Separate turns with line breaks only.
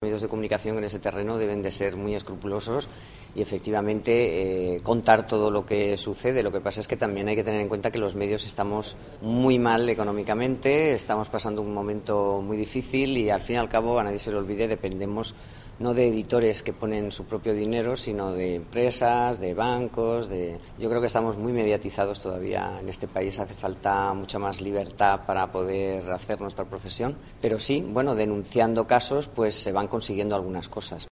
Medios de comunicación en ese terreno deben de ser muy escrupulosos y efectivamente eh, contar todo lo que sucede. Lo que pasa es que también hay que tener en cuenta que los medios estamos muy mal económicamente, estamos pasando un momento muy difícil y al fin y al cabo, a nadie se le olvide, dependemos no de editores que ponen su propio dinero, sino de empresas, de bancos. De... Yo creo que estamos muy mediatizados todavía en este país. Hace falta mucha más libertad para poder hacer nuestra profesión. Pero sí, bueno, denunciando casos, pues se van consiguiendo algunas cosas.